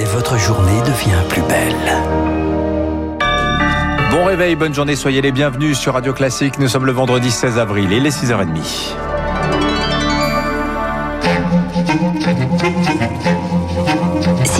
et votre journée devient plus belle. Bon réveil, bonne journée, soyez les bienvenus sur Radio Classique. Nous sommes le vendredi 16 avril, il est 6h30.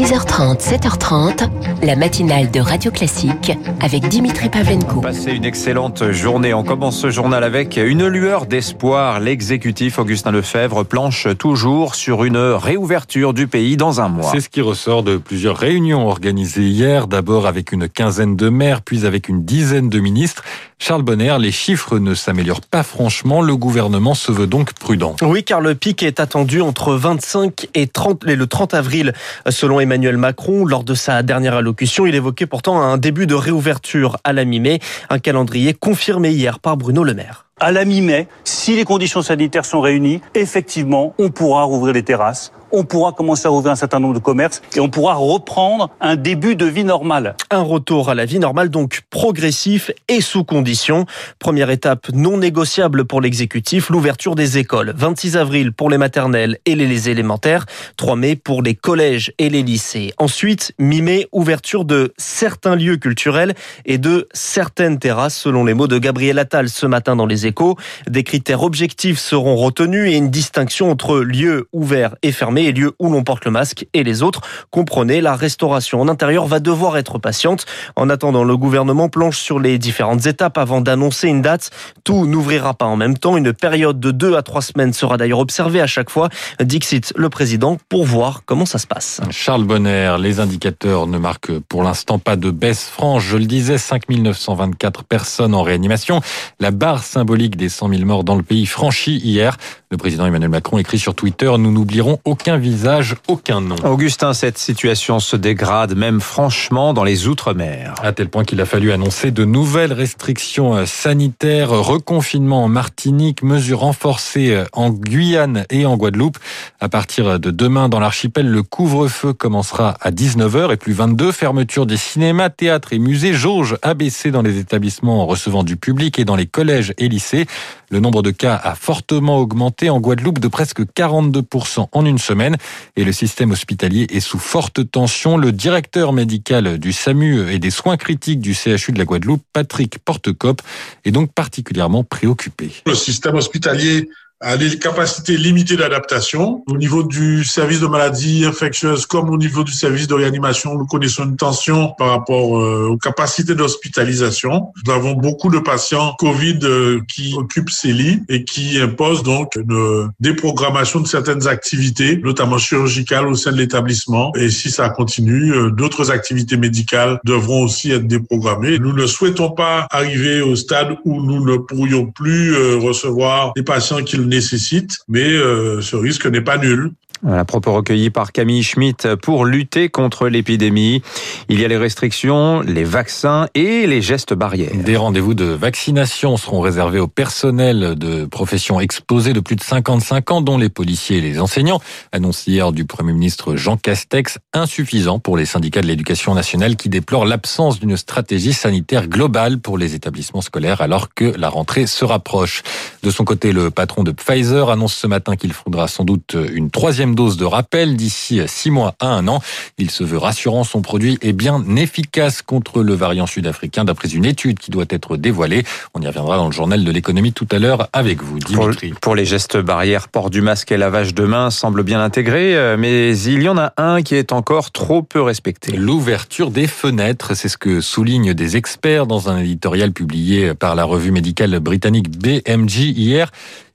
6h30, 7h30, la matinale de Radio Classique avec Dimitri Pavlenko. Passez une excellente journée. On commence ce journal avec une lueur d'espoir. L'exécutif Augustin Lefebvre planche toujours sur une réouverture du pays dans un mois. C'est ce qui ressort de plusieurs réunions organisées hier, d'abord avec une quinzaine de maires, puis avec une dizaine de ministres. Charles Bonner, les chiffres ne s'améliorent pas franchement. Le gouvernement se veut donc prudent. Oui, car le pic est attendu entre 25 et 30 et le 30 avril, selon Emmanuel Macron. Lors de sa dernière allocution, il évoquait pourtant un début de réouverture à la mi-mai, un calendrier confirmé hier par Bruno Le Maire à la mi-mai, si les conditions sanitaires sont réunies, effectivement, on pourra rouvrir les terrasses, on pourra commencer à ouvrir un certain nombre de commerces et on pourra reprendre un début de vie normale. Un retour à la vie normale donc progressif et sous conditions. Première étape non négociable pour l'exécutif, l'ouverture des écoles. 26 avril pour les maternelles et les élémentaires, 3 mai pour les collèges et les lycées. Ensuite, mi-mai, ouverture de certains lieux culturels et de certaines terrasses selon les mots de Gabriel Attal ce matin dans les échos. Des critères objectifs seront retenus et une distinction entre lieux ouverts et fermés et lieux où l'on porte le masque et les autres. Comprenez, la restauration en intérieur va devoir être patiente. En attendant, le gouvernement planche sur les différentes étapes avant d'annoncer une date. Tout n'ouvrira pas en même temps. Une période de deux à trois semaines sera d'ailleurs observée à chaque fois. Dixit le président pour voir comment ça se passe. Charles Bonner, les indicateurs ne marquent pour l'instant pas de baisse franche. Je le disais, 5924 personnes en réanimation. La barre symbolique des 100 000 morts dans le pays franchie hier. Le président Emmanuel Macron écrit sur Twitter, nous n'oublierons aucun visage, aucun nom. Augustin, cette situation se dégrade même franchement dans les Outre-mer. À tel point qu'il a fallu annoncer de nouvelles restrictions sanitaires, reconfinement en Martinique, mesures renforcées en Guyane et en Guadeloupe. À partir de demain, dans l'archipel, le couvre-feu commencera à 19h et plus 22. Fermeture des cinémas, théâtres et musées. Jauge abaissée dans les établissements recevant du public et dans les collèges et lycées. Le nombre de cas a fortement augmenté en Guadeloupe de presque 42% en une semaine et le système hospitalier est sous forte tension. Le directeur médical du SAMU et des soins critiques du CHU de la Guadeloupe, Patrick Portecope, est donc particulièrement préoccupé. Le système hospitalier à des capacités limitées d'adaptation. Au niveau du service de maladies infectieuses comme au niveau du service de réanimation, nous connaissons une tension par rapport euh, aux capacités d'hospitalisation. Nous avons beaucoup de patients Covid euh, qui occupent ces lits et qui imposent donc une déprogrammation de certaines activités, notamment chirurgicales au sein de l'établissement. Et si ça continue, euh, d'autres activités médicales devront aussi être déprogrammées. Nous ne souhaitons pas arriver au stade où nous ne pourrions plus recevoir des patients qui nécessite, mais euh, ce risque n'est pas nul. Un propos recueilli par Camille Schmitt pour lutter contre l'épidémie. Il y a les restrictions, les vaccins et les gestes barrières. Des rendez-vous de vaccination seront réservés au personnel de professions exposées de plus de 55 ans, dont les policiers et les enseignants. Annonce hier du Premier ministre Jean Castex, insuffisant pour les syndicats de l'éducation nationale qui déplorent l'absence d'une stratégie sanitaire globale pour les établissements scolaires alors que la rentrée se rapproche. De son côté, le patron de Pfizer annonce ce matin qu'il faudra sans doute une troisième dose de rappel d'ici six mois à un an. Il se veut rassurant, son produit est bien efficace contre le variant sud-africain d'après une étude qui doit être dévoilée. On y reviendra dans le journal de l'économie tout à l'heure avec vous, Dimitri. Pour, les gestes barrières, port du masque et lavage de mains semblent bien intégrés, euh, mais il y en a un qui est encore trop peu respecté. L'ouverture des fenêtres, c'est ce que soulignent des experts dans un éditorial publié par la revue médicale britannique BMG hier.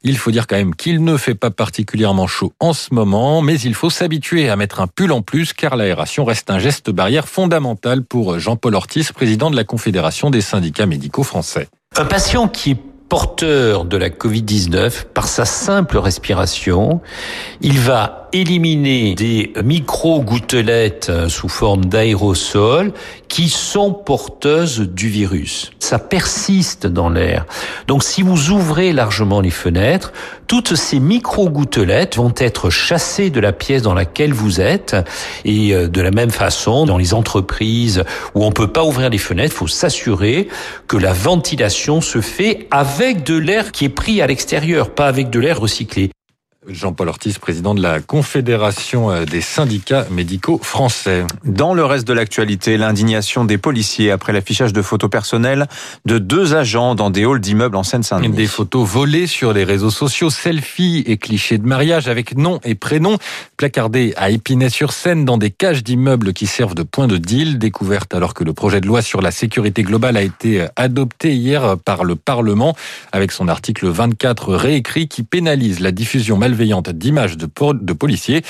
Il faut dire quand même qu'il ne fait pas particulièrement chaud en ce moment, mais il faut s'habituer à mettre un pull en plus car l'aération reste un geste barrière fondamental pour Jean-Paul Ortiz, président de la Confédération des syndicats médicaux français. Un patient qui est porteur de la Covid-19 par sa simple respiration, il va éliminer des micro-gouttelettes euh, sous forme d'aérosol qui sont porteuses du virus. Ça persiste dans l'air. Donc si vous ouvrez largement les fenêtres, toutes ces micro-gouttelettes vont être chassées de la pièce dans laquelle vous êtes. Et euh, de la même façon, dans les entreprises où on peut pas ouvrir les fenêtres, il faut s'assurer que la ventilation se fait avec de l'air qui est pris à l'extérieur, pas avec de l'air recyclé. Jean-Paul Ortiz, président de la Confédération euh, des syndicats médicaux français. Dans le reste de l'actualité, l'indignation des policiers après l'affichage de photos personnelles de deux agents dans des halls d'immeubles en Seine-Saint-Denis. Des photos volées sur les réseaux sociaux, selfies et clichés de mariage avec nom et prénom, placardés à Épinay-sur-Seine dans des cages d'immeubles qui servent de point de deal, découverte alors que le projet de loi sur la sécurité globale a été adopté hier par le Parlement avec son article 24 réécrit qui pénalise la diffusion malveillante d'images de, de policiers.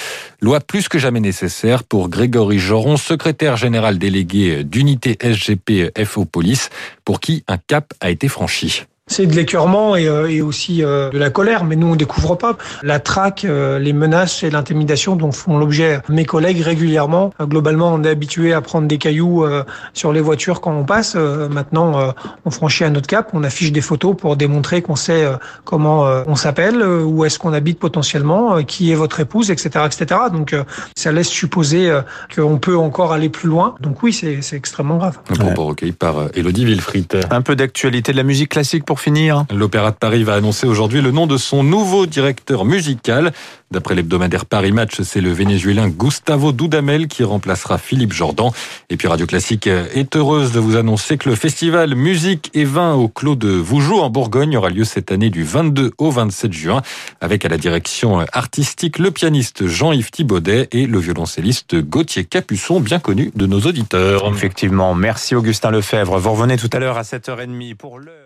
Loi plus que jamais nécessaire pour Grégory Joron, secrétaire général délégué d'unité SGP FO Police, pour qui un cap a été franchi. C'est de l'écœurement et, euh, et, aussi euh, de la colère, mais nous on découvre pas la traque, euh, les menaces et l'intimidation dont font l'objet mes collègues régulièrement. globalement, on est habitué à prendre des cailloux sur les voitures quand on passe. maintenant, on franchit un autre cap, on affiche des photos pour démontrer qu'on sait comment on s'appelle, où est-ce qu'on habite potentiellement, qui est votre épouse, etc., etc. Donc ça laisse supposer qu'on peut encore aller plus loin. Donc oui, c'est extrêmement grave. Un propos recueilli par Elodie Wilfried. Un peu d'actualité de la musique classique pour finir. L'Opéra de Paris va annoncer aujourd'hui le nom de son nouveau directeur musical. D'après l'hebdomadaire Paris Match, c'est le Vénézuélien Gustavo Dudamel qui remplacera Philippe Jordan. Et puis Radio Classique est heureuse de vous annoncer que le festival Musique et Vin au Clos de Vougeot en Bourgogne aura lieu cette année du 22 au 27 juin avec à la direction artistique le pianiste Jean-Yves Thibaudet et le violoncelliste Gauthier Capuçon, bien connu de nos auditeurs. Effectivement, merci Augustin Lefebvre. Vous revenez tout à l'heure à 7h30 pour l'heure.